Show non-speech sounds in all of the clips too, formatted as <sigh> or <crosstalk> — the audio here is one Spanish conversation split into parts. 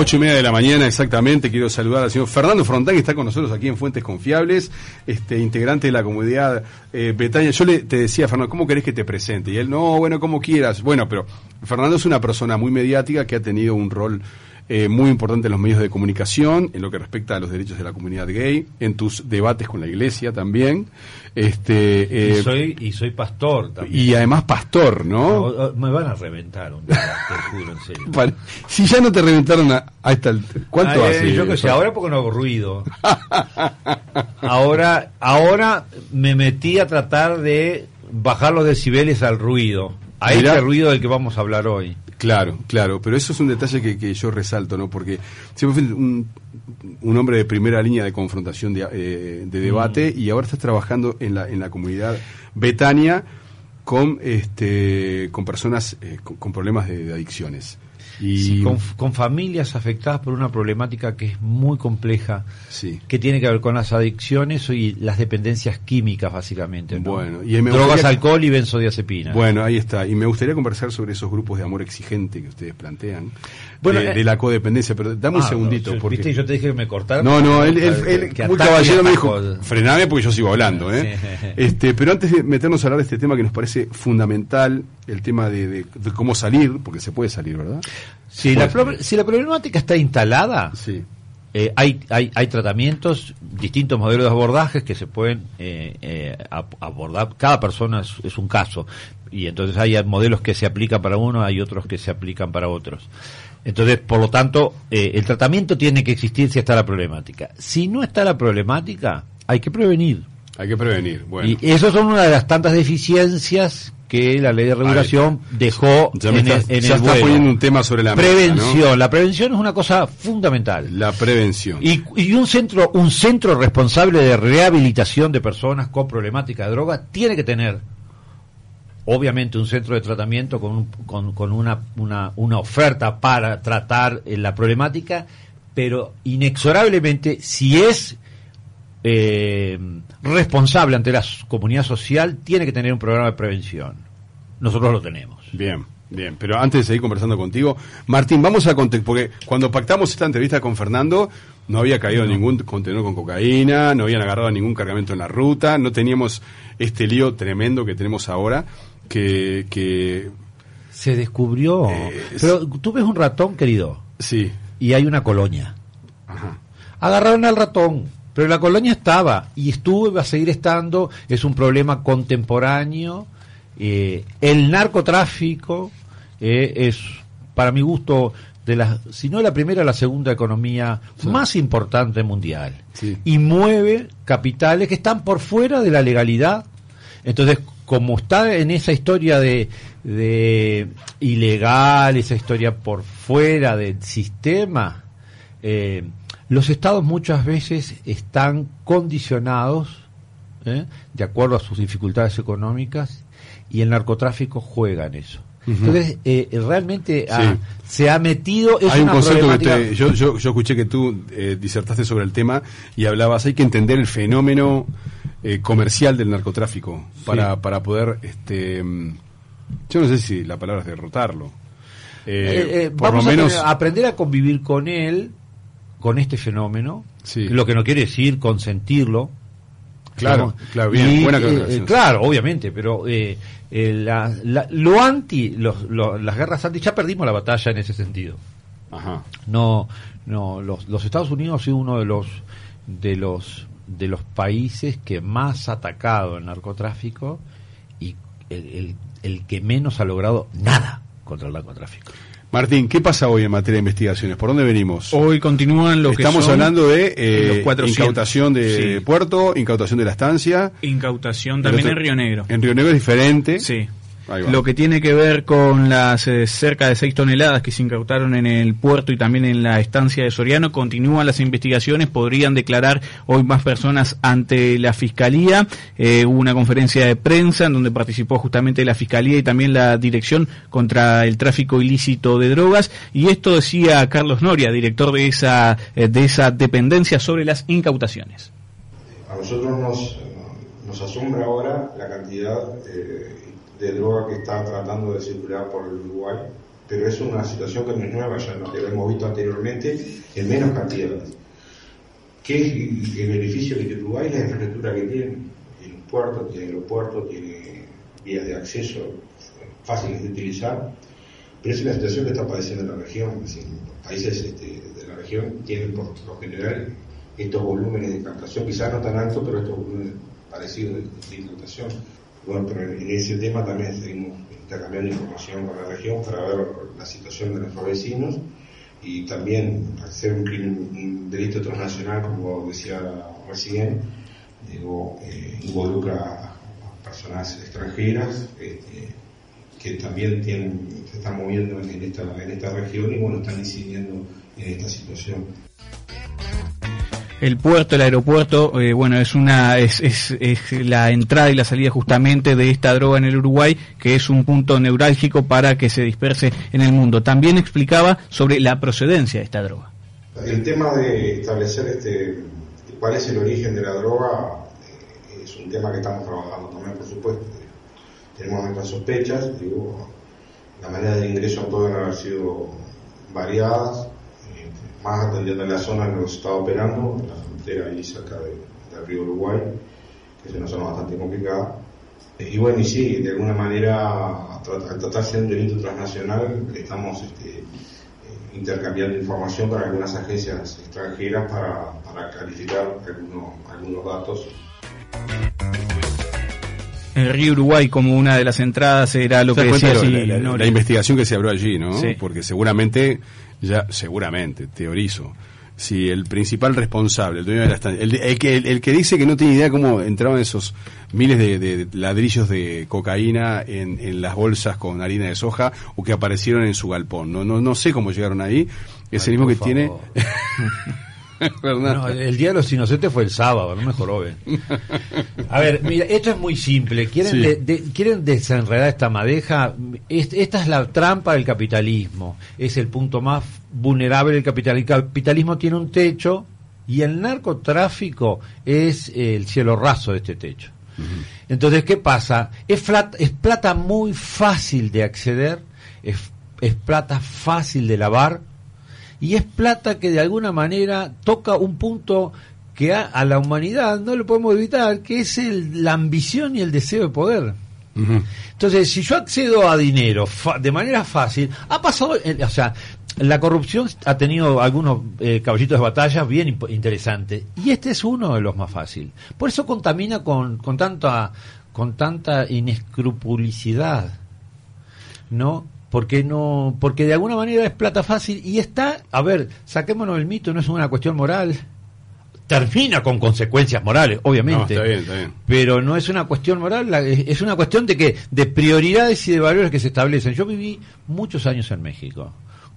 Ocho y media de la mañana exactamente. Quiero saludar al señor Fernando Frontán, que está con nosotros aquí en Fuentes Confiables, este integrante de la comunidad eh, Betania. Yo le te decía, Fernando, ¿cómo querés que te presente? Y él, no, bueno, como quieras. Bueno, pero Fernando es una persona muy mediática que ha tenido un rol eh, muy importante en los medios de comunicación, en lo que respecta a los derechos de la comunidad gay, en tus debates con la iglesia también. Este, y, eh, soy, y soy pastor también. Y además pastor, ¿no? me van a reventar un día, te juro, en serio. <laughs> si ya no te reventaron a, esta... ¿Cuánto hace? Yo que sé, ahora porque no hago ruido. <laughs> ahora, ahora me metí a tratar de bajar los decibeles al ruido. A ese ruido del que vamos a hablar hoy. Claro, claro, pero eso es un detalle que, que yo resalto, ¿no? Porque siempre fui un, un, hombre de primera línea de confrontación de, eh, de debate mm. y ahora estás trabajando en la, en la comunidad Betania con, este, con personas eh, con, problemas de adicciones. Y... con, familias afectadas por una problemática que es muy compleja, sí. que tiene que ver con las adicciones y las dependencias químicas, básicamente. Bueno, y Drogas, alcohol y benzodiazepina. Bueno, ahí está. Y me gustaría conversar sobre esos grupos de amor exigente que ustedes plantean. Bueno, de, eh, la codependencia, pero dame un ah, segundito. porque... ¿Viste? Yo te dije que me. No, no, él, él, muy caballero me dijo, frename porque yo sigo hablando. ¿eh? <laughs> este Pero antes de meternos a hablar de este tema que nos parece fundamental, el tema de, cómo salir, porque se puede salir, ¿verdad? Si, la, si la problemática está instalada, sí. Eh, hay, hay, hay tratamientos, distintos modelos de abordajes que se pueden eh, eh, abordar. Cada persona es, un caso. Y entonces hay modelos que se aplican para uno, hay otros que se aplican para otros. Entonces, por lo tanto, el tratamiento tiene que existir si está la problemática. Si no está la problemática, hay que prevenir. Hay que prevenir. Bueno. Y eso son una de las tantas deficiencias que la ley de regulación dejó en, el, en ya está poniendo un tema sobre la prevención. La prevención es una cosa fundamental. La prevención. Y, y, un centro un centro responsable de rehabilitación de personas con problemática de droga tiene que tener obviamente un centro de tratamiento con, con, con una, una, una oferta para tratar eh, la problemática, pero inexorablemente si es eh, responsable ante la comunidad social tiene que tener un programa de prevención. Nosotros lo tenemos. Bien. Bien, pero antes de seguir conversando contigo, Martín, vamos a porque cuando pactamos esta entrevista con Fernando, no había caído ningún contenedor con cocaína, no habían agarrado ningún cargamento en la ruta, no teníamos este lío tremendo que tenemos ahora, que... que Se descubrió. pero tú ves un ratón, querido. Sí. Y hay una colonia. Ajá. Agarraron al ratón pero la colonia estaba y estuvo y va a seguir estando, es un problema contemporáneo. Eh, el narcotráfico eh, es, para mi gusto, de la, si no la primera, la segunda economía más importante mundial. Y mueve capitales que están por fuera de la legalidad. Entonces, como está en esa historia de, de ilegal, esa historia por fuera del sistema, eh, los estados muchas veces están condicionados ¿eh? de acuerdo a sus dificultades económicas y el narcotráfico juega en eso. Entonces, eh, realmente se ha metido... Es hay un concepto que yo, yo, yo, escuché que tú eh, disertaste sobre el tema y hablabas, hay que entender el fenómeno comercial del narcotráfico para, para poder, este, yo no sé si la palabra es derrotarlo. por lo menos... aprender a convivir con él con este fenómeno, lo que no quiere decir consentirlo. Claro, claro, bien, buena eh, eh, claro, obviamente, pero eh, la, lo anti, los, las guerras anti, ya perdimos la batalla en ese sentido. Ajá. No, no, los, los Estados Unidos ha sido uno de los de los de los países que más ha atacado el narcotráfico y el, el, el que menos ha logrado nada contra el narcotráfico. Martín, ¿qué pasa hoy en materia de investigaciones? ¿Por dónde venimos? Hoy continúan los Estamos hablando de eh, incautación de puerto, incautación de la estancia. Incautación también en Río Negro. En Río Negro es diferente. Sí. Lo que tiene que ver con las eh, cerca de 6 toneladas que se incautaron en el puerto y también en la estancia de Soriano, continúan las investigaciones, podrían declarar hoy más personas ante la Fiscalía. Eh, hubo una conferencia de prensa en donde participó justamente la Fiscalía y también la Dirección contra el Tráfico Ilícito de Drogas. Y esto decía Carlos Noria, director de esa, eh, de esa dependencia sobre las incautaciones. A nosotros nos, nos asombra ahora la cantidad de droga que está tratando de circular por el Uruguay pero es una situación que no es nueva, ya lo hemos visto anteriormente en menos cantidades. ¿Qué es el beneficio que tiene Uruguay? La infraestructura que tiene. Tiene un puerto, tiene aeropuerto, tiene vías de acceso fáciles de utilizar, pero es una situación que está padeciendo la región. los países este, de la región tienen por lo general estos volúmenes de captación, quizás no tan altos, pero estos volúmenes parecidos de, de captación. Bueno, pero en ese tema también seguimos intercambiando información con la región para ver la situación de nuestros vecinos y también hacer un, un delito transnacional, como decía recién, digo, eh, involucra a personas extranjeras este, que también tienen, se están moviendo en esta, en esta región y bueno, están incidiendo en esta situación el puerto, el aeropuerto, eh, bueno, es una es, es, es, la entrada y la salida justamente de esta droga en el Uruguay, que es un punto neurálgico para que se disperse en el mundo. También explicaba sobre la procedencia de esta droga. El tema de establecer este cuál es el origen de la droga eh, es un tema que estamos trabajando también, por supuesto. Tenemos nuestras sospechas, digo, la manera de ingreso pueden haber sido variadas, más atendiendo en la zona en la que se está operando, en la frontera ahí cerca del río Uruguay, que es una zona bastante complicada. Y bueno, y sí, de alguna manera, al tratarse de un delito transnacional, estamos este, eh, intercambiando información con algunas agencias extranjeras para, para calificar algunos, algunos datos. El río Uruguay como una de las entradas era lo que decía la, la, investigación que se abrió allí, ¿no? Sí. Porque seguramente ya seguramente, teorizo, si el principal responsable, el dueño de la estancia, el, que, el, que dice que no tiene idea cómo entraban esos miles de, ladrillos de cocaína en, en, las bolsas con harina de soja o que aparecieron en su galpón. No, no, no sé cómo llegaron ahí. Es el mismo que tiene. <laughs> <laughs> No, el Día de los Inocentes fue el sábado, no me joroben. A ver, mira, esto es muy simple. ¿Quieren, sí. de, de, ¿quieren desenredar esta madeja? esta es la trampa del capitalismo. Es el punto más vulnerable del capitalismo. El capitalismo tiene un techo y el narcotráfico es el cielo raso de este techo. Uh -huh. Entonces, ¿qué pasa? Es, flat, es plata muy fácil de acceder, es, es plata fácil de lavar y es plata que de alguna manera toca un punto que a, a la humanidad no lo podemos evitar, que es el, la ambición y el deseo de poder. Uh -huh. Entonces, si yo accedo a dinero de manera fácil, ha pasado, o sea, la corrupción ha tenido algunos eh, caballitos de batalla bien interesantes y este es uno de los más fáciles. Por eso contamina con, con tanta con tanta inescrupulicidad, ¿no? Porque no porque de alguna manera es plata fácil y está a ver saquémonos el mito no es una cuestión moral. Termina con consecuencias morales obviamente no, está bien, está bien. pero no es una cuestión moral es una cuestión de que de prioridades y de valores que se establecen. Yo viví muchos años en México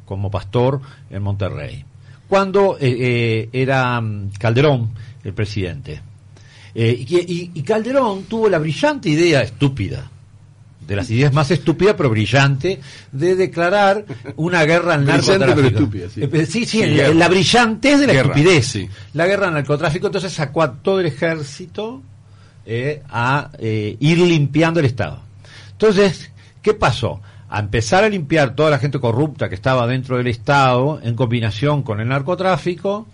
como pastor en Monterrey cuando eh, eh, era mm, Calderón el presidente. Eh, y, y, y Calderón tuvo la brillante idea estúpida de las ideas más estúpidas pero brillante de declarar una guerra al narcotráfico. Pero estúpida, sí. Eh, sí, sí, sí la, la, brillantez de la guerra, estupidez. Sí. La guerra al narcotráfico, entonces sacó a todo el ejército eh, a eh, ir limpiando el Estado. Entonces, ¿qué pasó? A empezar a limpiar toda la gente corrupta que estaba dentro del Estado en combinación con el narcotráfico,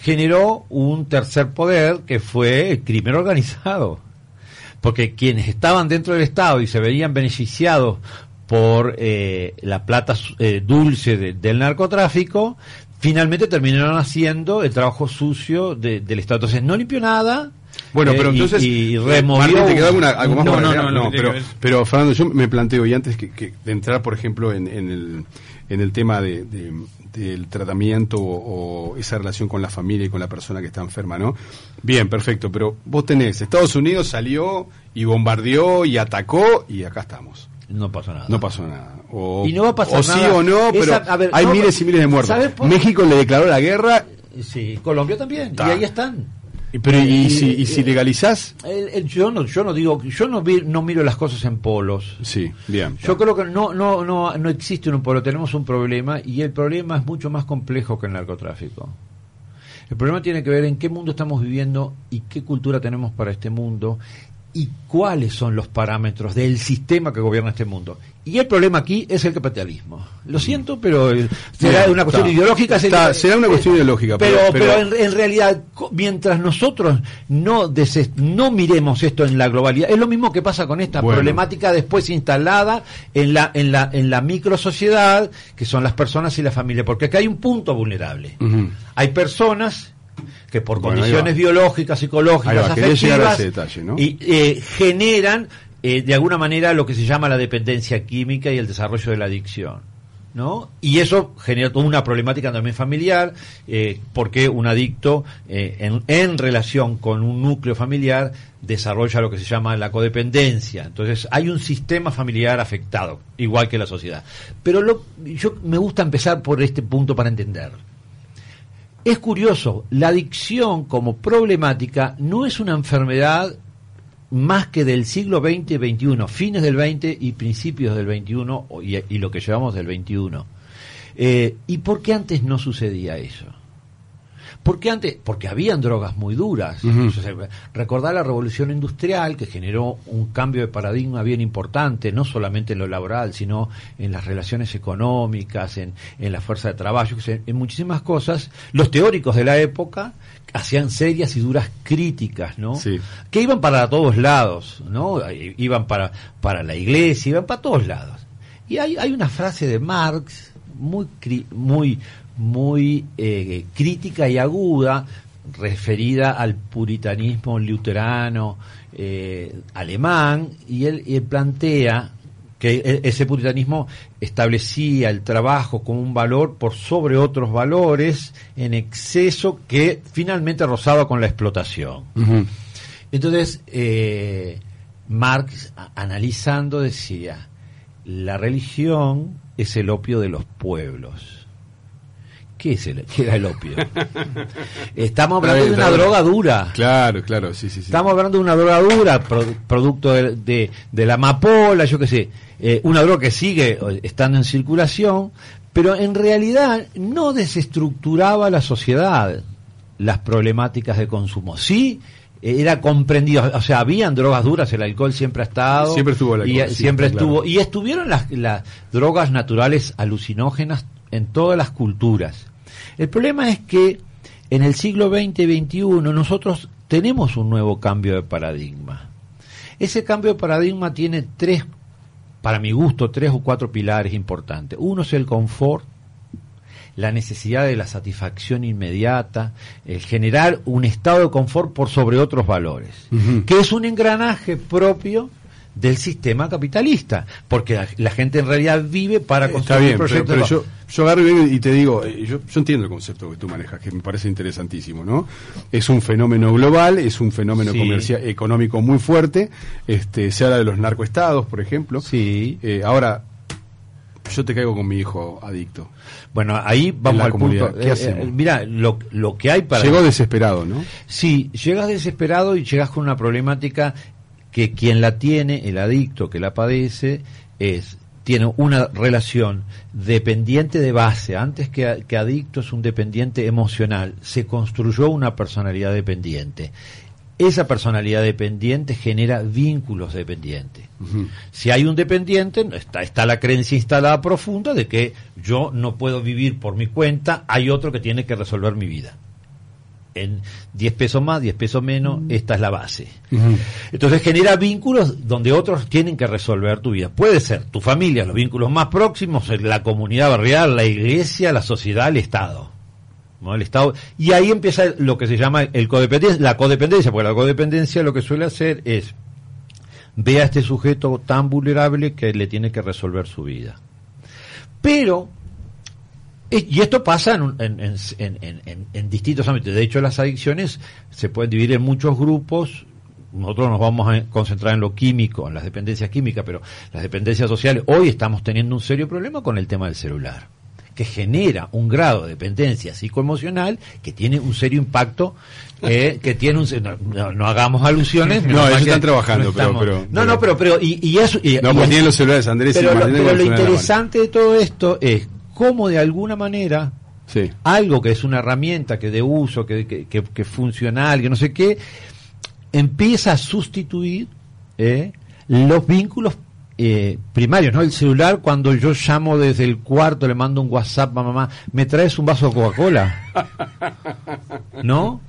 generó un tercer poder que fue el crimen organizado porque quienes estaban dentro del Estado y se veían beneficiados por eh, la plata eh, dulce de, del narcotráfico, finalmente terminaron haciendo el trabajo sucio de, del Estado. Entonces no limpió nada. Bueno, pero eh, entonces, y, y removió. Martín, ¿te quedó alguna, algo más no, para no, no, no, pero, pero Fernando, yo me planteo, y antes que, que de entrar, por ejemplo, en, en, el, en el tema de, de del tratamiento o, o, esa relación con la familia y con la persona que está enferma, ¿no? Bien, perfecto, pero vos tenés, Estados Unidos salió y bombardeó y atacó y acá estamos. No pasó nada. No pasó nada. O, y no va a pasar o nada. sí o no, pero Esa, ver, hay no, miles y miles de muertos. México le declaró la guerra. Sí, Colombia también. Ta. Y ahí están. Pero y, y, si, y si legalizás el, el, yo no yo no digo yo no vi, no miro las cosas en polos. Sí bien. Yo creo que no no no no existe un polo. Tenemos un problema y el problema es mucho más complejo que el narcotráfico. El problema tiene que ver en qué mundo estamos viviendo y qué cultura tenemos para este mundo y cuáles son los parámetros del sistema que gobierna este mundo. Y el problema aquí es el capitalismo. Lo siento, pero eh, será una cuestión está. ideológica. Está, será una cuestión ideológica, Pero, pero- pero, pero- en, en realidad, mientras nosotros no, no miremos esto en la globalidad, es lo mismo que pasa con esta Bueno. problemática después instalada en la, en la, en la microsociedad, que son las personas y la familia. Porque acá hay un punto vulnerable. Hay personas que por Bueno, condiciones biológicas, psicológicas, va, afectivas, ese detalle, ¿no? y eh, generan eh, de alguna manera lo que se llama la dependencia química y el desarrollo de la adicción. ¿No? Y eso genera toda una problemática también familiar, eh, porque un adicto eh, en, en relación con un núcleo familiar desarrolla lo que se llama la codependencia. Entonces hay un sistema familiar afectado, igual que la sociedad. Pero lo, yo me gusta empezar por este punto para entender. Es curioso, la adicción como problemática no es una enfermedad más que del siglo XX y XXI, fines del XX y principios del XXI y lo que llevamos del XXI. Eh, ¿Y por qué antes no sucedía eso? Porque antes, porque habían drogas muy duras. O sea, recordar la revolución industrial que generó un cambio de paradigma bien importante, no solamente en lo laboral, sino en las relaciones económicas, en, en la fuerza de trabajo, en, muchísimas cosas. Los teóricos de la época hacían serias y duras críticas, ¿no? Sí. Que iban para todos lados, ¿no? Iban para, para la iglesia, iban para todos lados. Y hay, hay una frase de Marx muy, muy, muy eh, crítica y aguda referida al puritanismo luterano eh, alemán y él, y él plantea que e- ese puritanismo establecía el trabajo como un valor por sobre otros valores en exceso que finalmente rozaba con la explotación. Entonces, eh, Marx, analizando, decía, la religión es el opio de los pueblos. ¿Qué, es el, qué era el opio? <laughs> Estamos hablando de una droga dura. Claro, claro, sí, sí, sí. Estamos hablando de una droga dura, pro- producto de, de- de la amapola, yo qué sé, eh, una droga que sigue estando en circulación, pero en realidad no desestructuraba la sociedad las problemáticas de consumo. Sí, era comprendido, o sea, habían drogas duras, el alcohol siempre ha estado. Siempre estuvo el alcohol, y, eh, siempre estuvo. claro. Y estuvieron las, las drogas naturales alucinógenas en todas las culturas. El problema es que en el siglo XX y XXI nosotros tenemos un nuevo cambio de paradigma. Ese cambio de paradigma tiene tres, para mi gusto, tres o cuatro pilares importantes. Uno es el confort, la necesidad de la satisfacción inmediata, el generar un estado de confort por sobre otros valores, que es un engranaje propio del sistema capitalista, porque la, la gente en realidad vive para Está construir pero, proyectos. pero yo, yo agarro y te digo, eh, yo, yo entiendo el concepto que tú manejas, que me parece interesantísimo, ¿no? Es un fenómeno global, es un fenómeno Sí. comercial, económico muy fuerte, este, se habla de los narcoestados, por ejemplo. Sí. Eh, ahora, yo te caigo con mi hijo adicto. Bueno, ahí vamos la al comunidad. punto. ¿Qué Eh, hacemos? eh, mira, lo, lo que hay para Llegó desesperado, ¿no? Sí, llegas desesperado y llegas con una problemática que quien la tiene, el adicto que la padece, es tiene una relación dependiente de base, antes que, que adicto es un dependiente emocional, se construyó una personalidad dependiente. Esa personalidad dependiente genera vínculos dependientes. Si hay un dependiente, está, está la creencia instalada profunda de que yo no puedo vivir por mi cuenta, hay otro que tiene que resolver mi vida. En 10 pesos más, 10 pesos menos, esta es la base. Entonces genera vínculos donde otros tienen que resolver tu vida. Puede ser tu familia, los vínculos más próximos, la comunidad barrial, la iglesia, la sociedad, el Estado. ¿no? El Estado. Y ahí empieza lo que se llama el codependencia, la codependencia, porque la codependencia lo que suele hacer es ve a este sujeto tan vulnerable que le tiene que resolver su vida. Pero, y esto pasa en, en- en- en- distintos ámbitos. De hecho, las adicciones se pueden dividir en muchos grupos. Nosotros nos vamos a concentrar en lo químico, en las dependencias químicas, pero las dependencias sociales, hoy estamos teniendo un serio problema con el tema del celular, que genera un grado de dependencia psicoemocional que tiene un serio impacto, eh, <laughs> que tiene un... No, hagamos alusiones. No, ellos están trabajando, pero- no, no, pero, pero, y, y eso... y- No, y pues es- tienen los celulares Andrés y pero lo, pero interesante de todo esto es cómo de alguna manera Sí. algo que es una herramienta que de uso, que, que, que- que funcional, que no sé qué, empieza a sustituir ¿eh? los vínculos eh, primarios, ¿no? El celular, cuando yo llamo desde el cuarto, le mando un WhatsApp a mamá, ¿me traes un vaso de Coca-Cola? <laughs> ¿No?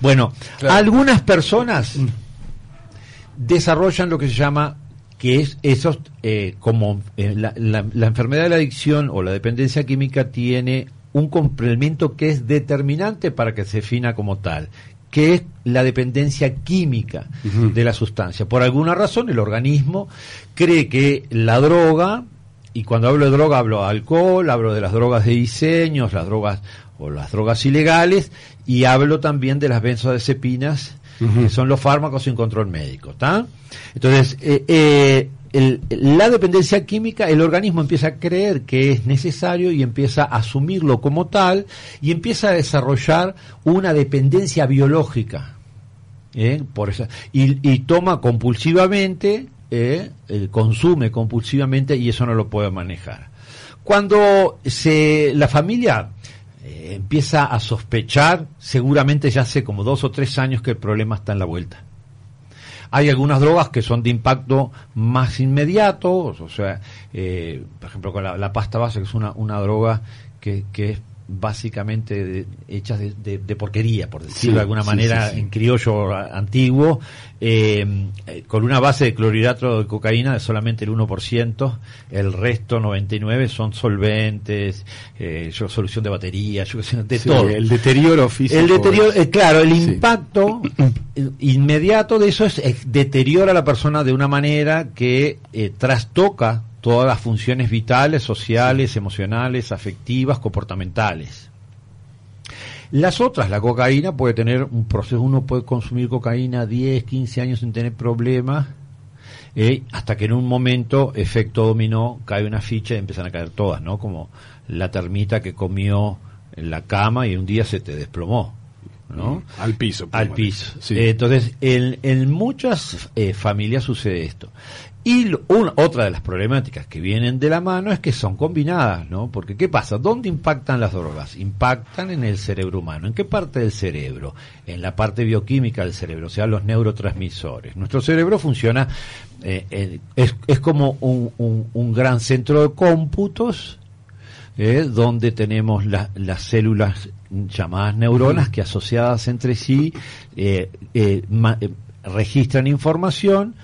Bueno, algunas personas desarrollan lo que se llama que es esos eh, como eh, la, la, la enfermedad de la adicción o la dependencia química tiene un complemento que es determinante para que se defina como tal, que es la dependencia química de la sustancia. Por alguna razón el organismo cree que la droga, y cuando hablo de droga hablo de alcohol, hablo de las drogas de diseños, las drogas o las drogas ilegales, y hablo también de las benzodiazepinas, Son los fármacos sin control médico. ¿está? Entonces, eh, eh, la dependencia química, el organismo empieza a creer que es necesario y empieza a asumirlo como tal y empieza a desarrollar una dependencia biológica. ¿eh? Por esa, y, toma compulsivamente. Eh, consume compulsivamente y eso no lo puede manejar. Cuando se, la familia eh, empieza a sospechar, seguramente ya hace como dos o tres años que el problema está en la vuelta. Hay algunas drogas que son de impacto más inmediato, o sea, eh, por ejemplo, con la, pasta base, que es una, una droga que, que es básicamente de- hecha de, de- de porquería, por decirlo Sí, de alguna manera, sí, sí. en criollo antiguo, eh, eh, con una base de clorhidrato de cocaína de solamente el 1%, el resto 99% son solventes, eh, yo- solución de batería, de todo. El deterioro físico. El deterioro, eh, claro, el impacto <coughs> inmediato de eso es, es deteriora a la persona de una manera que eh, trastoca todas las funciones vitales, sociales, emocionales, afectivas, comportamentales. Las otras, la cocaína puede tener un proceso, uno puede consumir cocaína 10, 15 años sin tener problemas, eh, hasta que en un momento, efecto dominó, cae una ficha y empiezan a caer todas, ¿no? Como la termita que comió en la cama y un día se te desplomó, ¿no? Al piso. al piso. Sí. Eh, entonces, en, en muchas eh, familias sucede esto. Y otra de las problemáticas que vienen de la mano es que son combinadas, ¿no? Porque, ¿qué pasa? ¿Dónde impactan las drogas? Impactan en el cerebro humano. ¿En qué parte del cerebro? En la parte bioquímica del cerebro, o sea, los neurotransmisores. Nuestro cerebro funciona, eh, eh, es, es como un, un- un gran centro de cómputos, ¿eh? donde tenemos la- las células llamadas neuronas que asociadas entre sí eh, ma- registran información,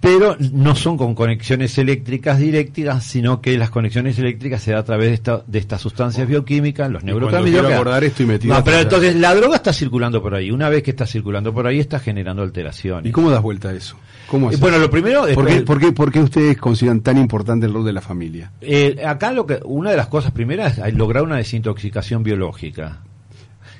pero no son con conexiones eléctricas directas, sino que las conexiones eléctricas se da a través de, esta- de estas sustancias bioquímicas, los neurotransmisores. quiero abordar esto y metido No, pero entonces la droga está circulando por ahí. Una vez que está circulando por ahí, está generando alteraciones. ¿Y cómo das vuelta a eso? ¿Cómo Eh, haces? bueno, lo primero es ¿Por qué, por, qué, por qué ustedes consideran tan importante el rol de la familia? Eh, acá lo que una de las cosas primeras es lograr una desintoxicación biológica.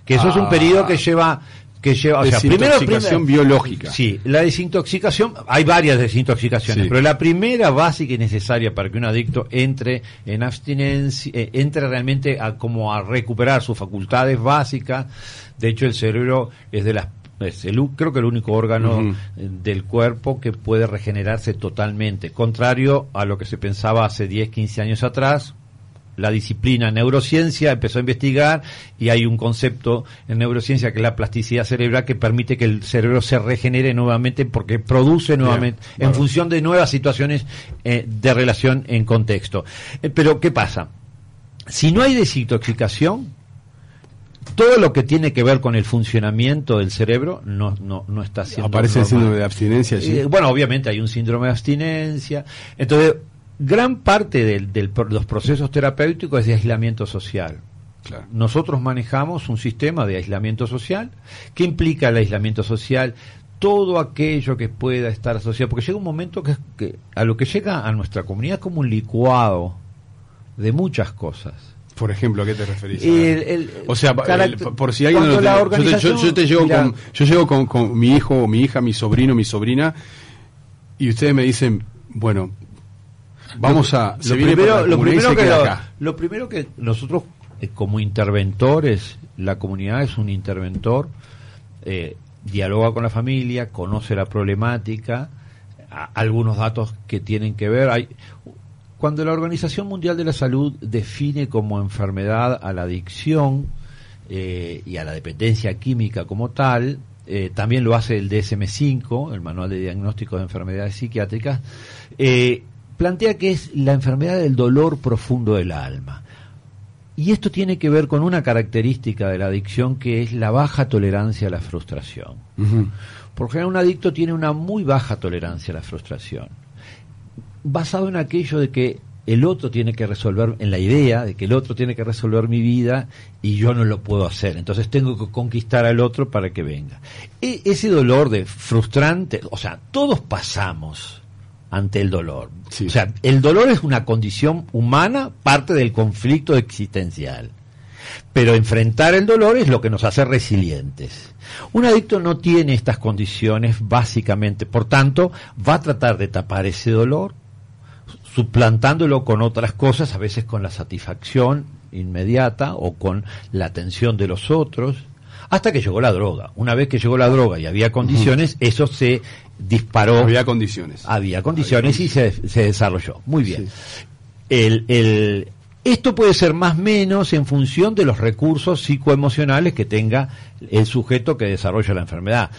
Que eso es un Ah. periodo que lleva que lleva, o sea, primero, Desintoxicación primero- biológica. Sí, la desintoxicación, hay varias desintoxicaciones, Sí. pero la primera básica y necesaria para que un adicto entre en abstinencia, eh, entre realmente a como a recuperar sus facultades básicas. De hecho, el cerebro es de las es el creo que el único órgano eh, del cuerpo que puede regenerarse totalmente, contrario a lo que se pensaba hace 10, 15 años atrás, la disciplina neurociencia empezó a investigar y hay un concepto en neurociencia que es la plasticidad cerebral que permite que el cerebro se regenere nuevamente porque produce nuevamente en función de nuevas situaciones eh, de relación en contexto. Eh, pero ¿qué pasa? Si no hay desintoxicación, todo lo que tiene que ver con el funcionamiento del cerebro no, no, no está siendo Aparece el síndrome de abstinencia allí. Eh, bueno, obviamente hay un síndrome de abstinencia. Entonces, gran parte de los procesos terapéuticos es de aislamiento social. Claro. Nosotros manejamos un sistema de aislamiento social. ¿Qué implica el aislamiento social? Todo aquello que pueda estar asociado, porque llega un momento que, que a lo que llega a nuestra comunidad es como un licuado de muchas cosas. Por ejemplo, ¿a qué te referís? El- el- o sea, el- por si alguien no lo tiene- yo, te, yo- yo te llego Mira. con yo llego con, con mi hijo, mi hija, mi sobrino, mi sobrina y ustedes me dicen, bueno, vamos a lo primero, lo primero que lo, primero que nosotros eh, como interventores, la comunidad es un interventor, eh, dialoga con la familia, conoce la problemática, a- algunos datos que tienen que ver. Hay, cuando la Organización Mundial de la Salud define como enfermedad a la adicción eh, y a la dependencia química como tal, eh, también lo hace el DSM-5, el Manual de Diagnóstico de Enfermedades Psiquiátricas, eh, plantea que es la enfermedad del dolor profundo del alma. Y esto tiene que ver con una característica de la adicción que es la baja tolerancia a la frustración. Por general, un adicto tiene una muy baja tolerancia a la frustración, basado en aquello de que el otro tiene que resolver, en la idea de que el otro tiene que resolver mi vida y yo no lo puedo hacer. Entonces tengo que conquistar al otro para que venga. E, ese dolor de frustrante, o sea, todos pasamos ante el dolor. O sea, el dolor es una condición humana, parte del conflicto existencial. Pero enfrentar el dolor es lo que nos hace resilientes. Un adicto no tiene estas condiciones básicamente, por tanto, va a tratar de tapar ese dolor suplantándolo con otras cosas, a veces con la satisfacción inmediata o con la atención de los otros, hasta que llegó la droga. Una vez que llegó la droga y había condiciones, eso se disparó. Había condiciones. Había condiciones y se, se, desarrolló. Muy bien. El, el, esto puede ser más o menos en función de los recursos psicoemocionales que tenga el sujeto que desarrolla la enfermedad.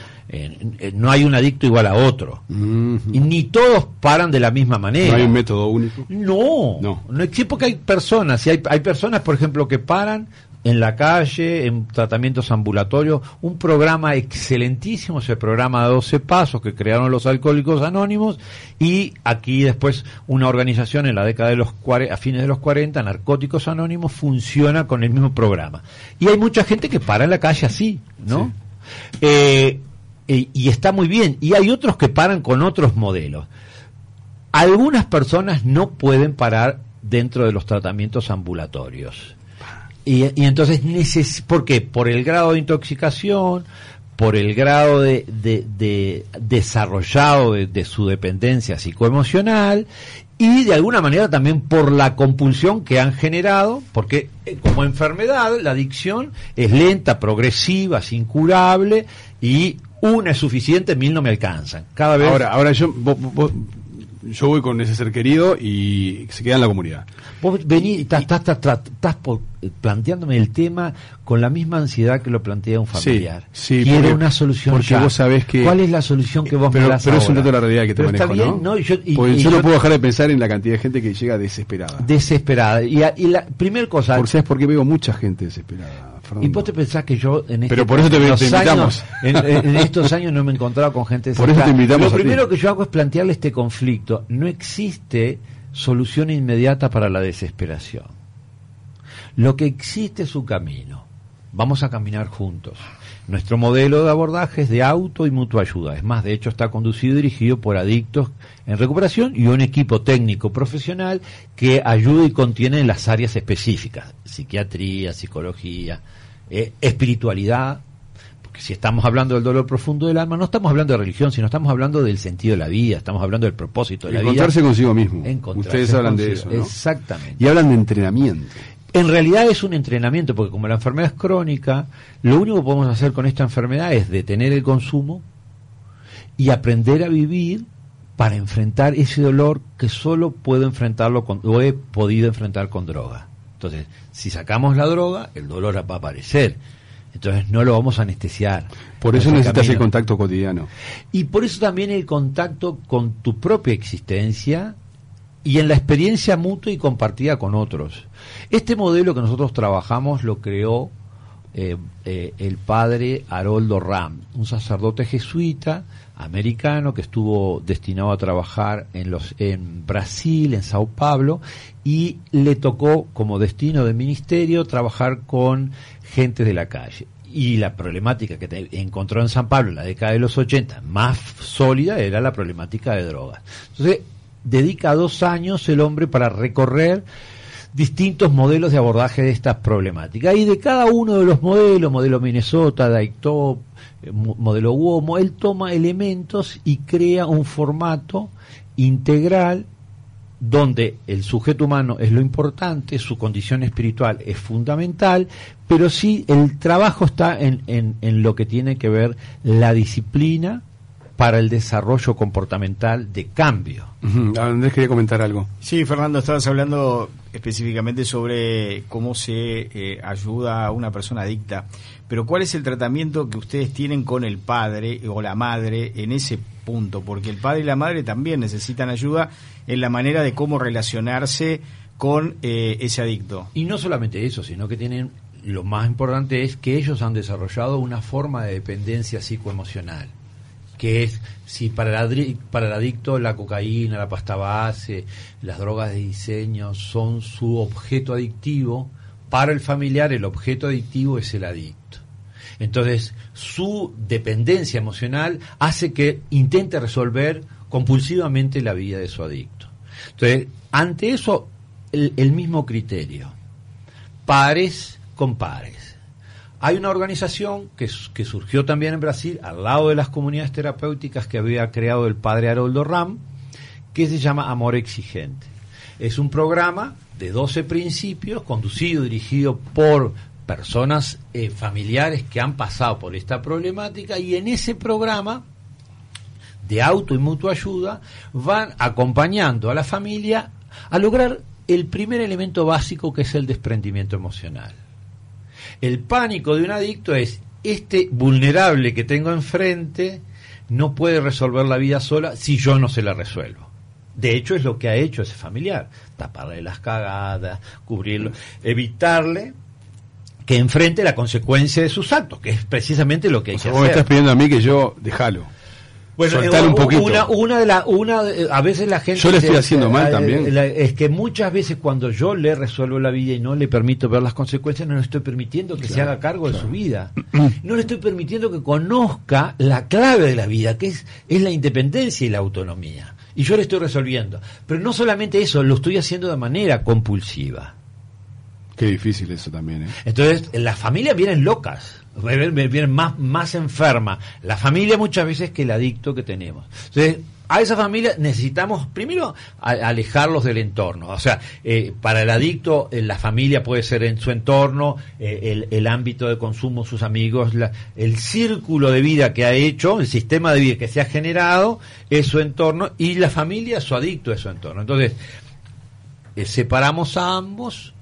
no hay un adicto igual a otro. Y ni todos paran de la misma manera. ¿No hay un método único? No, no, no existe porque hay personas. Si hay, hay personas, por ejemplo, que paran en la calle, en tratamientos ambulatorios, un programa excelentísimo, ese programa de 12 pasos que crearon los alcohólicos anónimos y aquí después una organización en la década de los a fines de los 40, Narcóticos Anónimos, funciona con el mismo programa. Y hay mucha gente que para en la calle así, ¿no? Eh, y está muy bien. Y hay otros que paran con otros modelos. Algunas personas no pueden parar dentro de los tratamientos ambulatorios y, entonces, ¿por qué? Por el grado de intoxicación, por el grado de, de, desarrollado de, su dependencia psicoemocional y de alguna manera también por la compulsión que han generado, porque eh, como enfermedad la adicción es lenta, progresiva, es incurable y una es suficiente, mil no me alcanzan. Cada vez ahora, ahora yo yo voy con ese ser querido y se queda en la comunidad. Vos venís, estás, planteándome el tema con la misma ansiedad que lo plantea un familiar. Sí, Quiero una solución porque vos sabés que... ¿Cuál es la solución que vos pero, me das Pero es un dato de la realidad que te pero manejo, está bien, ¿no? Yo, yo, no puedo dejar de pensar en la cantidad de gente que llega desesperada. Desesperada. Y, y la primera cosa... Por, ¿Sabes por qué veo mucha gente desesperada? Y vos te pensás que yo en este Pero por eso te, invitamos. Años, en, estos años no me he encontrado con gente Por eso te invitamos. Lo primero que yo hago es plantearle este conflicto. No existe solución inmediata para la desesperación. Lo que existe es su camino. Vamos a caminar juntos. Nuestro modelo de abordaje es de auto y mutua ayuda. Es más, de hecho, está conducido y dirigido por adictos en recuperación y un equipo técnico profesional que ayuda y contiene las áreas específicas, psiquiatría, psicología, eh, espiritualidad, porque si estamos hablando del dolor profundo del alma, no estamos hablando de religión, sino estamos hablando del sentido de la vida, estamos hablando del propósito de la vida. Encontrarse consigo mismo. Ustedes hablan de eso. Exactamente. Y hablan de entrenamiento. En realidad es un entrenamiento, porque como la enfermedad es crónica, lo único que podemos hacer con esta enfermedad es detener el consumo y aprender a vivir para enfrentar ese dolor que solo puedo enfrentarlo con, o he podido enfrentar con droga. Entonces, si sacamos la droga, el dolor va a aparecer. Entonces no lo vamos a anestesiar. Por eso necesitas el contacto cotidiano. Y por eso también el contacto con tu propia existencia y en la experiencia mutua y compartida con otros. Este modelo que nosotros trabajamos lo creó eh, eh, el padre Haroldo Ram, un sacerdote jesuita americano que estuvo destinado a trabajar en, los, en Brasil, en Sao Paulo, y le tocó como destino de ministerio trabajar con gente de la calle. Y la problemática que encontró en San Pablo en la década de los 80 más sólida era la problemática de drogas. Entonces, dedica dos años el hombre para recorrer distintos modelos de abordaje de estas problemáticas. Y de cada uno de los modelos, modelo Minnesota, Daytop, eh, modelo WOMO, él toma elementos y crea un formato integral donde el sujeto humano es lo importante, su condición espiritual es fundamental, pero sí el trabajo está en, en, en lo que tiene que ver la disciplina, para el desarrollo comportamental de cambio. Uh Andrés quería comentar algo. Sí, Fernando, estabas hablando específicamente sobre cómo se eh, ayuda a una persona adicta, pero ¿cuál es el tratamiento que ustedes tienen con el padre o la madre en ese punto? Porque el padre y la madre también necesitan ayuda en la manera de cómo relacionarse con eh, ese adicto. Y no solamente eso, sino que tienen, lo más importante es que ellos han desarrollado una forma de dependencia psicoemocional que es si para el, adicto la cocaína, la pasta base, las drogas de diseño son su objeto adictivo, para el familiar el objeto adictivo es el adicto. Entonces, su dependencia emocional hace que intente resolver compulsivamente la vida de su adicto. Entonces, ante eso, el mismo criterio. Pares con pares hay una organización que, surgió también en Brasil, al lado de las comunidades terapéuticas que había creado el padre Haroldo Ram, que se llama Amor Exigente. Es un programa de 12 principios, conducido, dirigido por personas eh, familiares que han pasado por esta problemática y en ese programa de auto y mutua ayuda van acompañando a la familia a lograr el primer elemento básico que es el desprendimiento emocional. El pánico de un adicto es este vulnerable que tengo enfrente no puede resolver la vida sola si yo no se la resuelvo. De hecho, es lo que ha hecho ese familiar. Taparle las cagadas, cubrirlo, evitarle que enfrente la consecuencia de sus actos, que es precisamente lo que hay que hacer. Vos me estás pidiendo a mí que yo déjalo. Bueno, eh, un poquito. Una, una de la, una, a veces la gente. Yo le estoy haciendo mal también. es que muchas veces cuando yo le resuelvo la vida y no le permito ver las consecuencias, no le estoy permitiendo que se haga cargo de su vida. <clears throat> No le estoy permitiendo que conozca la clave de la vida, que es, es la independencia y la autonomía. Y yo le estoy resolviendo. Pero no solamente eso, lo estoy haciendo de manera compulsiva. Qué difícil eso también. ¿eh? Entonces, las familias vienen locas vienen más, más enferma la familia muchas veces que el adicto que tenemos. Entonces, a esa familia necesitamos primero alejarlos del entorno. O sea, eh, para el adicto, eh, la familia puede ser en su entorno, eh, el, ámbito de consumo, sus amigos, el círculo de vida que ha hecho, el sistema de vida que se ha generado, es su entorno, y la familia, su adicto, es su entorno. Entonces, separamos a ambos.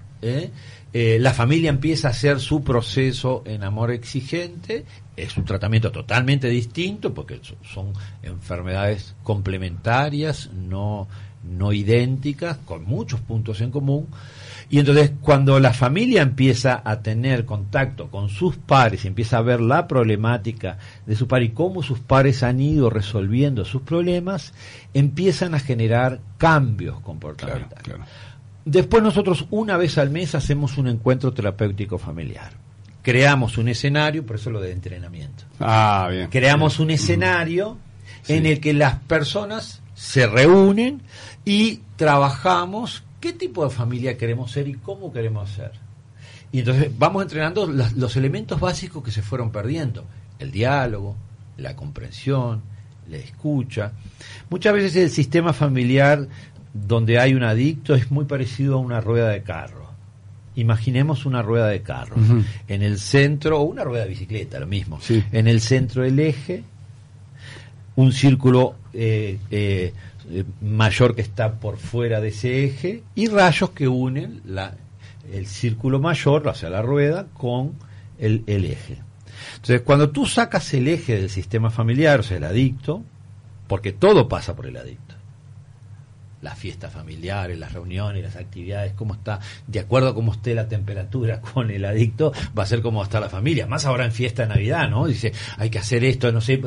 Eh, la familia empieza a hacer su proceso en amor exigente, es un tratamiento totalmente distinto porque son enfermedades complementarias, no, no idénticas, con muchos puntos en común. Y entonces cuando la familia empieza a tener contacto con sus pares, empieza a ver la problemática de su par y cómo sus pares han ido resolviendo sus problemas, empiezan a generar cambios comportamentales. Después nosotros una vez al mes hacemos un encuentro terapéutico familiar. Creamos un escenario, por eso lo de entrenamiento. Ah, bien. Creamos un escenario en el que las personas se reúnen y trabajamos qué tipo de familia queremos ser y cómo queremos ser. Y entonces vamos entrenando los elementos básicos que se fueron perdiendo. El diálogo, la comprensión, la escucha. Muchas veces el sistema familiar donde hay un adicto es muy parecido a una rueda de carro. Imaginemos una rueda de carro. En el centro, o una rueda de bicicleta, lo mismo. En el centro del eje, un círculo eh, eh, mayor que está por fuera de ese eje y rayos que unen la, el círculo mayor, o sea, la rueda, con el, el eje. Entonces, cuando tú sacas el eje del sistema familiar, o sea, el adicto, porque todo pasa por el adicto las fiestas familiares, las reuniones, las actividades, cómo está, de acuerdo a cómo esté la temperatura <laughs> con el adicto, va a ser cómo está la familia. Más ahora en fiesta de Navidad, ¿no? Dice, hay que hacer esto, no sé.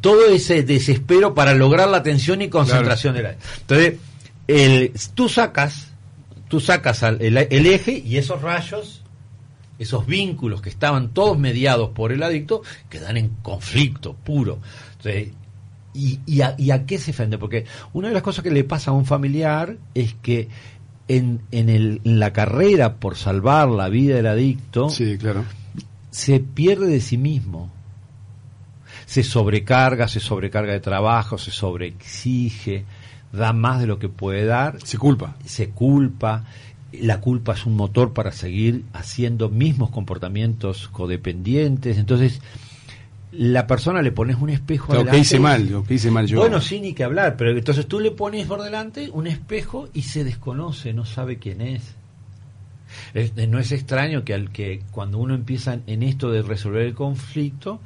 Todo ese desespero para lograr la atención y concentración del adicto. Entonces, el, tú sacas, tú sacas el, el eje y esos rayos, esos vínculos que estaban todos mediados por el adicto, quedan en conflicto puro. Entonces, ¿Y, a, qué se ofende? Porque una de las cosas que le pasa a un familiar es que en, en, el, en la carrera por salvar la vida del adicto, sí, claro. se pierde de sí mismo. Se sobrecarga, se sobrecarga de trabajo, se sobreexige, da más de lo que puede dar. Se culpa. Se culpa. La culpa es un motor para seguir haciendo mismos comportamientos codependientes. Entonces, la persona le pones un espejo Lo que adelante. hice mal, lo que hice mal yo. Bueno, sí, ni que hablar, pero entonces tú le pones por delante un espejo y se desconoce, no sabe quién es. Es- no es extraño que, al, que cuando uno empieza en esto de resolver el conflicto,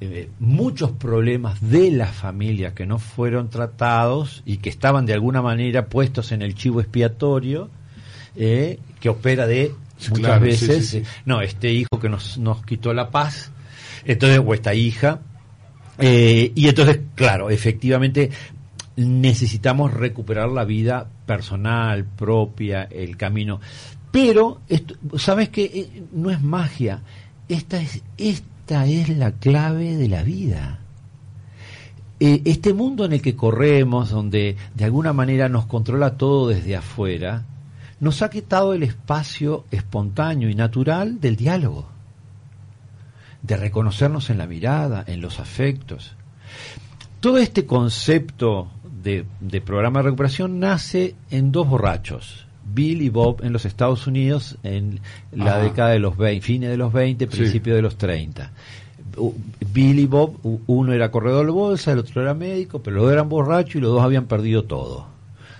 eh, muchos problemas de la familia que no fueron tratados y que estaban de alguna manera puestos en el chivo expiatorio, eh, que opera de muchas claro, veces, sí, sí. eh, no, este hijo que nos, nos quitó la paz, entonces, o esta hija, eh, y entonces, claro, efectivamente necesitamos recuperar la vida personal, propia, el camino. Pero, esto, ¿sabes que No es magia. Esta es, esta es la clave de la vida. Eh, este mundo en el que corremos, donde de alguna manera nos controla todo desde afuera, nos ha quitado el espacio espontáneo y natural del diálogo, de reconocernos en la mirada, en los afectos. Todo este concepto de, de programa de recuperación nace en dos borrachos, Bill y Bob en los Estados Unidos en la Ajá. década de los 20, fines de los 20, Sí. principios de los 30. U- Bill y Bob, uno era corredor de bolsa, el otro era médico, pero los dos eran borrachos y los dos habían perdido todo.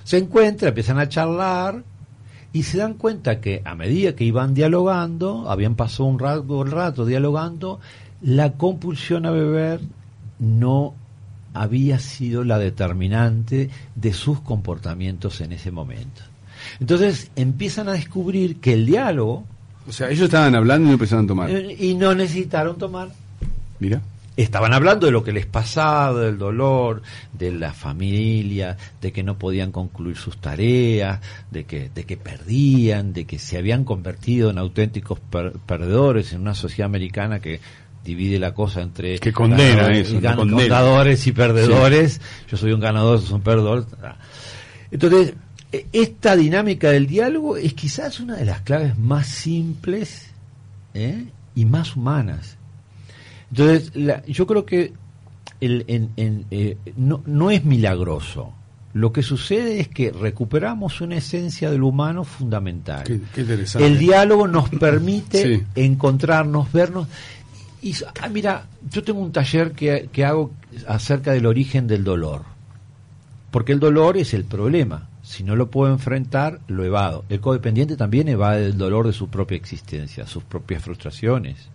Se encuentran, empiezan a charlar y se dan cuenta que a medida que iban dialogando, habían pasado un rato, un rato dialogando, la compulsión a beber no había sido la determinante de sus comportamientos en ese momento. Entonces empiezan a descubrir que el diálogo, O sea, ellos estaban hablando y no empezaron a tomar. eh, y no necesitaron tomar, Mira. Estaban hablando de lo que les pasaba, del dolor, de la familia, de que no podían concluir sus tareas, de que, de que perdían, de que se habían convertido en auténticos per- perdedores en una sociedad americana que divide la cosa entre Que condena ganadores eso, y que condena. y perdedores. Yo soy un ganador, sos un perdedor. Entonces, e- esta dinámica del diálogo es quizás una de las claves más simples ¿eh? y más humanas. Entonces, la- yo creo que el, en- en, eh, no, no es milagroso. Lo que sucede es que recuperamos una esencia del humano fundamental. Qué, qué interesante. El diálogo nos <clears throat> permite Sí. encontrarnos, vernos. Y ah, mira, yo tengo un taller que, que hago acerca del origen del dolor. Porque el dolor es el problema. Si no lo puedo enfrentar, lo evado. El codependiente también evade el dolor de su propia existencia, sus propias frustraciones.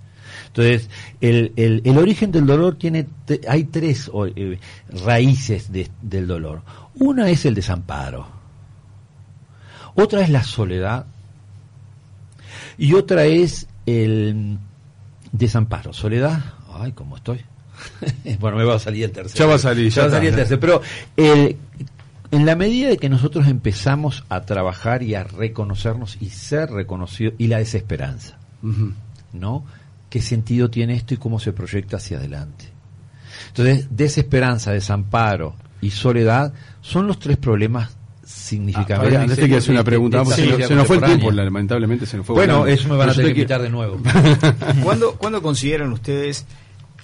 Entonces, el, el, el origen del dolor tiene, hay tres eh, raíces de- del dolor. Una es el desamparo. Otra es la soledad. Y otra es el desamparo. Soledad, ay, ¿cómo estoy? <laughs> bueno, me va a salir el tercero. Ya va a salir, Ya ya va a salir el tercero. Pero el- en la medida de que nosotros empezamos a trabajar y a reconocernos y ser reconocidos, y la desesperanza. ¿no? ¿Qué sentido tiene esto y cómo se proyecta hacia adelante? Entonces, desesperanza, desamparo y soledad son los tres problemas significativos. Fabián, antes te quiero hacer una pregunta, se, nos- se nos fue el tiempo, lamentablemente se nos fue. Bueno, volando. eso me van a Pero tener que quitar de nuevo. <laughs> ¿Cuándo, cuándo consideran ustedes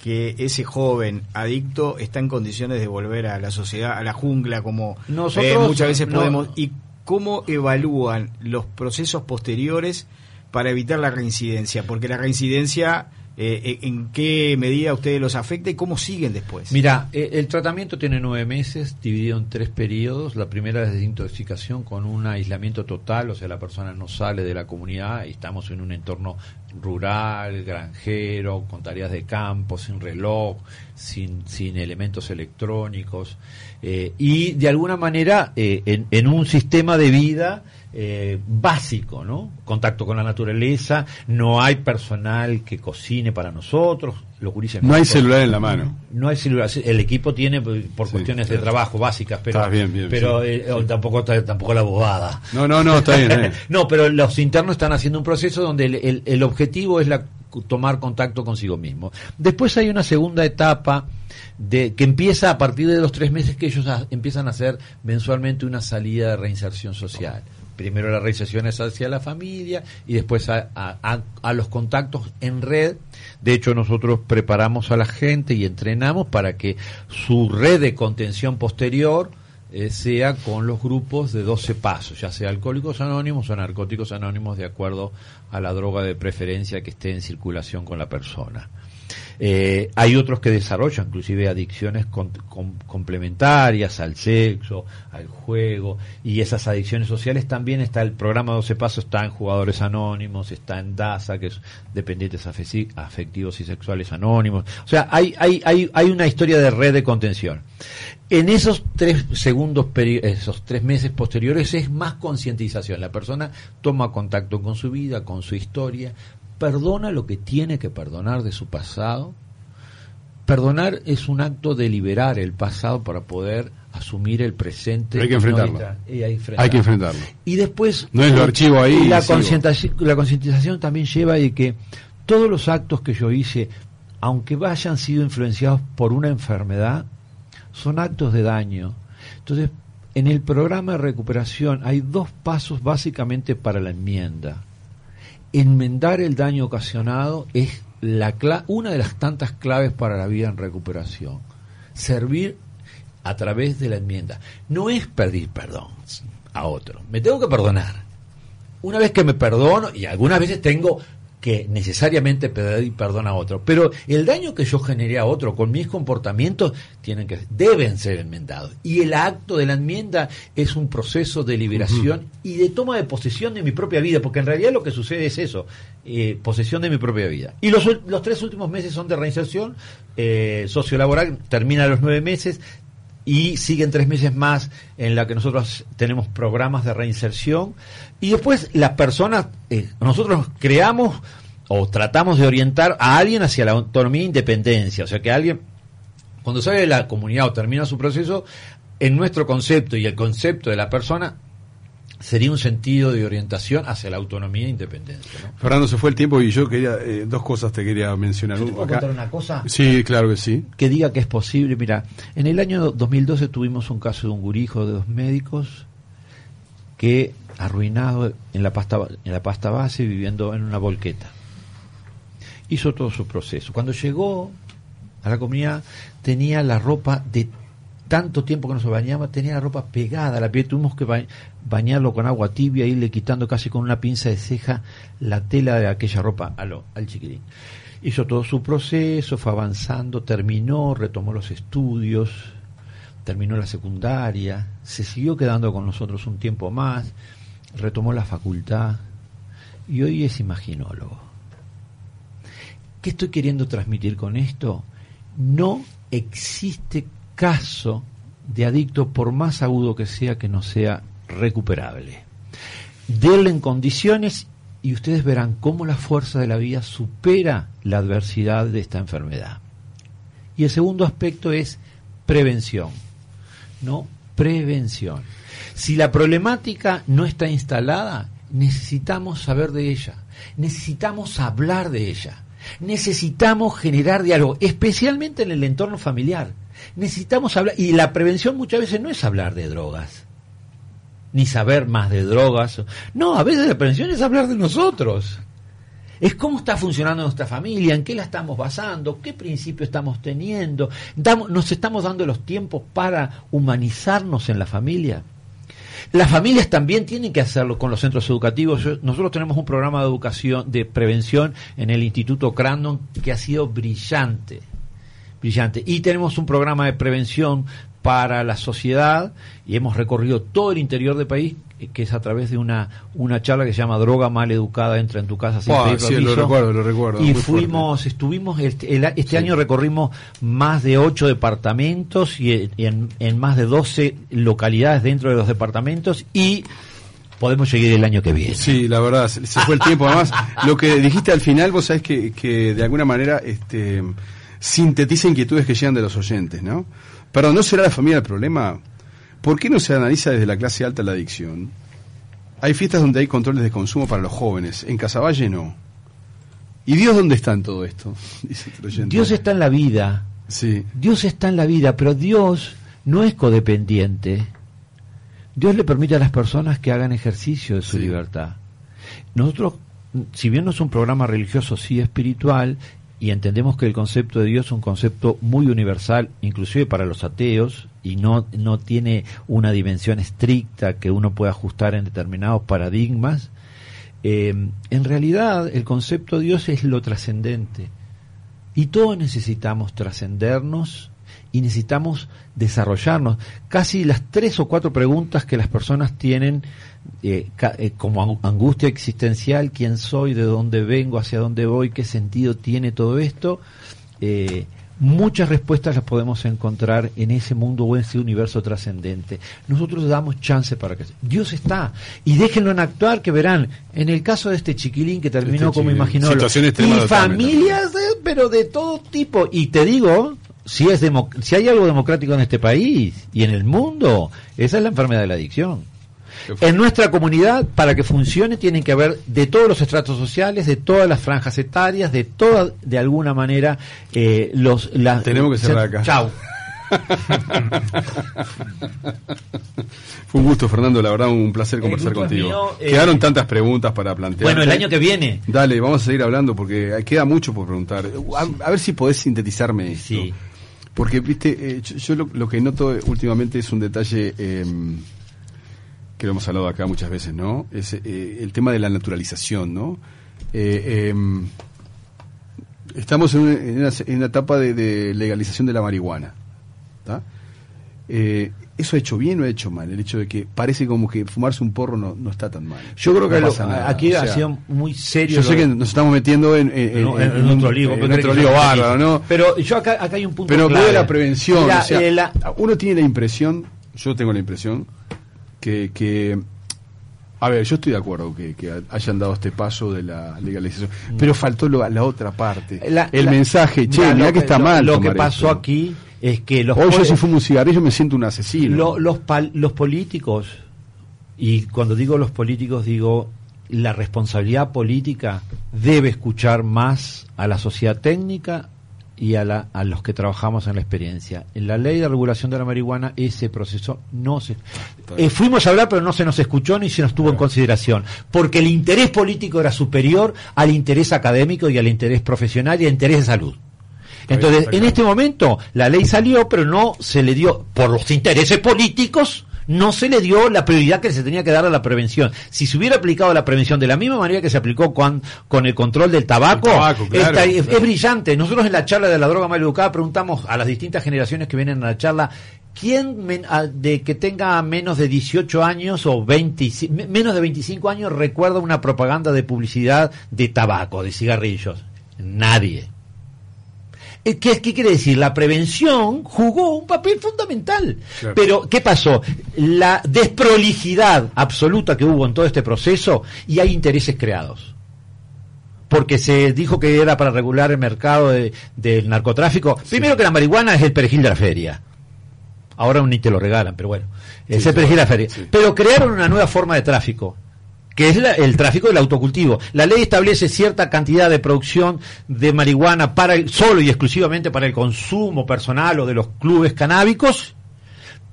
que ese joven adicto está en condiciones de volver a la sociedad, a la jungla, como Nosotros, eh, muchas veces no- podemos? ¿Y cómo evalúan los procesos posteriores para evitar la reincidencia? Porque la reincidencia, eh, ¿en qué medida a ustedes los afecta y cómo siguen después? Mira, eh, el tratamiento tiene nueve meses, dividido en tres periodos. La primera es desintoxicación con un aislamiento total, o sea, la persona no sale de la comunidad y estamos en un entorno rural, granjero, con tareas de campo, sin reloj, sin, sin elementos electrónicos. eh, y de alguna manera eh, en, en un sistema de vida eh, básico, ¿no? Contacto con la naturaleza, no hay personal que cocine para nosotros, los gurises No hay celular en la mano. no hay celular. El equipo tiene por Sí. cuestiones de trabajo básicas, pero, bien, bien, pero sí. eh, o tampoco tampoco la bobada. No, no, no, está bien. <laughs> no, pero los internos están haciendo un proceso donde el, el- el objetivo es la, tomar contacto consigo mismo. Después hay una segunda etapa de que empieza a partir de los tres meses que ellos a- empiezan a hacer mensualmente una salida de reinserción social. Primero la reinserción es hacia la familia y después a- a los contactos en red. De hecho, nosotros preparamos a la gente y entrenamos para que su red de contención posterior eh, sea con los grupos de 12 pasos, ya sea alcohólicos anónimos o narcóticos anónimos, de acuerdo a la droga de preferencia que esté en circulación con la persona. Eh, hay otros que desarrollan inclusive adicciones complementarias al sexo, al juego, y esas adicciones sociales también está el programa 12 Pasos, está en Jugadores Anónimos, está en DASA, que es Dependientes Afectivos y Sexuales Anónimos. O sea, hay, hay, hay, hay una historia de red de contención. En esos tres segundos, esos tres meses posteriores es más concientización. La persona toma contacto con su vida, con su historia, perdona lo que tiene que perdonar de su pasado. Perdonar es un acto de liberar el pasado para poder asumir el presente. hay que enfrentarlo. hay, que enfrentarlo. Y después... No es lo archivo ahí. La concientización, la concientización también lleva de que todos los actos que yo hice, aunque hayan sido influenciados por una enfermedad, son actos de daño. Entonces, en el programa de recuperación hay dos pasos básicamente para la enmienda enmendar el daño ocasionado es la una de las tantas claves para la vida en recuperación. Servir a través de la enmienda. No es pedir perdón a otro. Me tengo que perdonar. Una vez que me perdono, y algunas veces tengo que necesariamente pedir perdón a otro. Pero el daño que yo generé a otro con mis comportamientos tienen que, deben ser enmendados. Y el acto de la enmienda es un proceso de liberación y de toma de posesión de mi propia vida, porque en realidad lo que sucede es eso, eh, posesión de mi propia vida. Y los, los tres últimos meses son de reinserción eh, sociolaboral, termina los nueve meses, y siguen tres meses más en la que nosotros tenemos programas de reinserción. Y después las personas, eh, nosotros creamos o tratamos de orientar a alguien hacia la autonomía e independencia, o sea que alguien cuando sale de la comunidad o termina su proceso, en nuestro concepto y el concepto de la persona sería un sentido de orientación hacia la autonomía e independencia. Fernando, se fue el tiempo y yo quería, eh, dos cosas te quería mencionar. ¿Puedo contar una cosa? Sí, claro que sí. Que diga que es posible. Mira, en el año 2012 tuvimos un caso de un gurijo de dos médicos que arruinado en la pasta, en la pasta base viviendo en una volqueta. Hizo todo su proceso. Cuando llegó a la comunidad tenía la ropa de tanto tiempo que no se bañaba, tenía la ropa pegada a la piel, tuvimos que bañarlo con agua tibia, irle quitando casi con una pinza de ceja la tela de aquella ropa al, al chiquirín. Hizo todo su proceso, fue avanzando, terminó, retomó los estudios, terminó la secundaria, se siguió quedando con nosotros un tiempo más, retomó la facultad y hoy es imaginólogo. ¿Qué estoy queriendo transmitir con esto? No existe caso de adicto, por más agudo que sea, que no sea recuperable. Denle en condiciones y ustedes verán cómo la fuerza de la vida supera la adversidad de esta enfermedad. Y el segundo aspecto es prevención. ¿No? Prevención. Si la problemática no está instalada, necesitamos saber de ella, necesitamos hablar de ella, necesitamos generar diálogo, especialmente en el entorno familiar necesitamos hablar, y la prevención muchas veces no es hablar de drogas, ni saber más de drogas. No, a veces la prevención es hablar de nosotros. Es cómo está funcionando nuestra familia, en qué la estamos basando, qué principio estamos teniendo. nos estamos dando los tiempos para humanizarnos en la familia. Las familias también tienen que hacerlo con los centros educativos. Nosotros tenemos un programa de educación, de prevención en el Instituto Crandon que ha sido brillante brillante. Y tenemos un programa de prevención para la sociedad y hemos recorrido todo el interior del país que es a través de una una charla que se llama droga mal educada entra en tu casa sin sí, lo recuerdo, lo recuerdo. Y fuimos, estuvimos, este, este año recorrimos más de ocho departamentos y, en, en, más de 12 localidades dentro de los departamentos y podemos seguir el año que viene. Sí, la verdad, se, fue el tiempo. Además, <laughs> lo que dijiste al final, vos sabés que, que de alguna manera este sintetiza inquietudes que llegan de los oyentes, ¿no? Perdón, ¿no será la familia el problema? ¿Por qué no se analiza desde la clase alta la adicción? Hay fiestas donde hay controles de consumo para los jóvenes, en Casaballe no. ¿Y Dios dónde está en todo esto? <laughs> Dios está en la vida. Sí. Dios está en la vida, pero Dios no es codependiente. Dios le permite a las personas que hagan ejercicio de su libertad. Nosotros, si bien no es un programa religioso, sí espiritual, y entendemos que el concepto de Dios es un concepto muy universal, inclusive para los ateos, y no, no tiene una dimensión estricta que uno pueda ajustar en determinados paradigmas. eh, en realidad el concepto de Dios es lo trascendente. Y todos necesitamos trascendernos y necesitamos desarrollarnos. Casi las tres o cuatro preguntas que las personas tienen eh, eh, como angustia existencial, quién soy, de dónde vengo, hacia dónde voy, qué sentido tiene todo esto, eh, muchas respuestas las podemos encontrar en ese mundo o en ese universo trascendente. Nosotros damos chance para que Dios está y déjenlo en actuar que verán. En el caso de este chiquilín que terminó este como imaginó y familias, pero de todo tipo. Y te digo, si es si hay algo democrático en este país y en el mundo, esa es la enfermedad de la adicción. En nuestra comunidad, para que funcione, tienen que haber de todos los estratos sociales, de todas las franjas etarias, de todas, de alguna manera, eh, los... Tenemos que cerrar acá. Chau. <laughs> Fue un gusto, Fernando, la verdad, un placer conversar contigo. Eh, Quedaron tantas preguntas para plantear. Bueno, el año que viene. Dale, vamos a seguir hablando porque queda mucho por preguntar. A, ver si podés sintetizarme esto. Sí. Porque, viste, eh, yo, lo, que noto últimamente es un detalle eh, que lo hemos hablado acá muchas veces, ¿no? Es eh, el tema de la naturalización, ¿no? Eh, em, estamos en una, etapa de, legalización de la marihuana. Eh, ¿Eso ha hecho bien o ha hecho mal? El hecho de que parece como que fumarse un porro no, no está tan mal. Yo creo que aquí ha sido muy serio. Yo sé que nos estamos metiendo en, en, otro lío, en otro lío bárbaro, ¿no? Pero yo acá, acá hay un punto Pero clave. la prevención. Uno tiene la impresión, yo tengo la impresión, que, que a ver, yo estoy de acuerdo que, hayan dado este paso de la legalización, pero faltó la otra parte, el mensaje, che, mira que está mal. Lo que pasó aquí es que los Hoy yo si fumo un cigarrillo me siento un asesino. los, los políticos, y cuando digo los políticos digo la responsabilidad política debe escuchar más a la sociedad técnica y a, la, a los que trabajamos en la experiencia. En la ley de regulación de la marihuana ese proceso no se... Eh, fuimos a hablar pero no se nos escuchó ni se nos tuvo en consideración, porque el interés político era superior al interés académico y al interés profesional y al interés de salud. Entonces, en este momento la ley salió, pero no se le dio, por los intereses políticos, no se le dio la prioridad que se tenía que dar a la prevención. Si se hubiera aplicado la prevención de la misma manera que se aplicó con, con el control del tabaco, es, brillante. Nosotros en la charla de la droga mal educada preguntamos a las distintas generaciones que vienen a la charla, ¿quién de que tenga menos de 18 años o 20, menos de 25 años recuerda una propaganda de publicidad de tabaco, de cigarrillos? Nadie. Eh, ¿Qué, quiere decir? La prevención jugó un papel fundamental. Pero, ¿qué pasó? La desprolijidad absoluta que hubo en todo este proceso y hay intereses creados. Porque se dijo que era para regular el mercado del narcotráfico. Primero que la marihuana es el perejil de la feria. Ahora ni te lo regalan, pero bueno. Es el perejil de la feria. Pero crearon una nueva forma de tráfico que es el tráfico del autocultivo. La ley establece cierta cantidad de producción de marihuana para el, solo y exclusivamente para el consumo personal o de los clubes canábicos,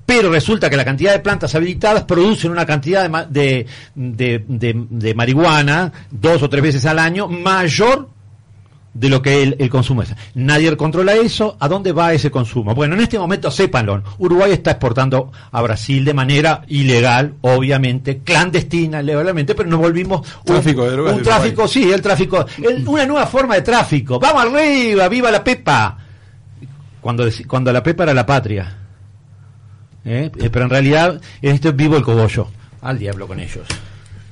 pero resulta que la cantidad de plantas habilitadas producen una cantidad de, de marihuana dos o tres veces al año mayor de lo que el, consumo es. Nadie controla eso. ¿A dónde va ese consumo? Bueno, en este momento sépanlo. Uruguay está exportando a Brasil de manera ilegal, obviamente, clandestina, legalmente, pero nos volvimos un tráfico, de un tráfico sí, el tráfico, una nueva forma de tráfico. Vamos arriba, viva la Pepa. Cuando, cuando la Pepa era la patria. ¿Eh? Eh, pero en realidad esto es vivo el cogollo. Al diablo con ellos.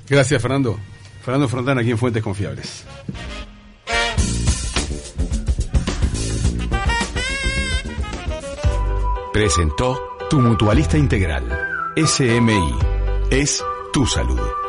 Gracias, Fernando. Fernando Frontana, aquí en Fuentes Confiables. Presentó Tu Mutualista Integral. SMI. Es tu salud.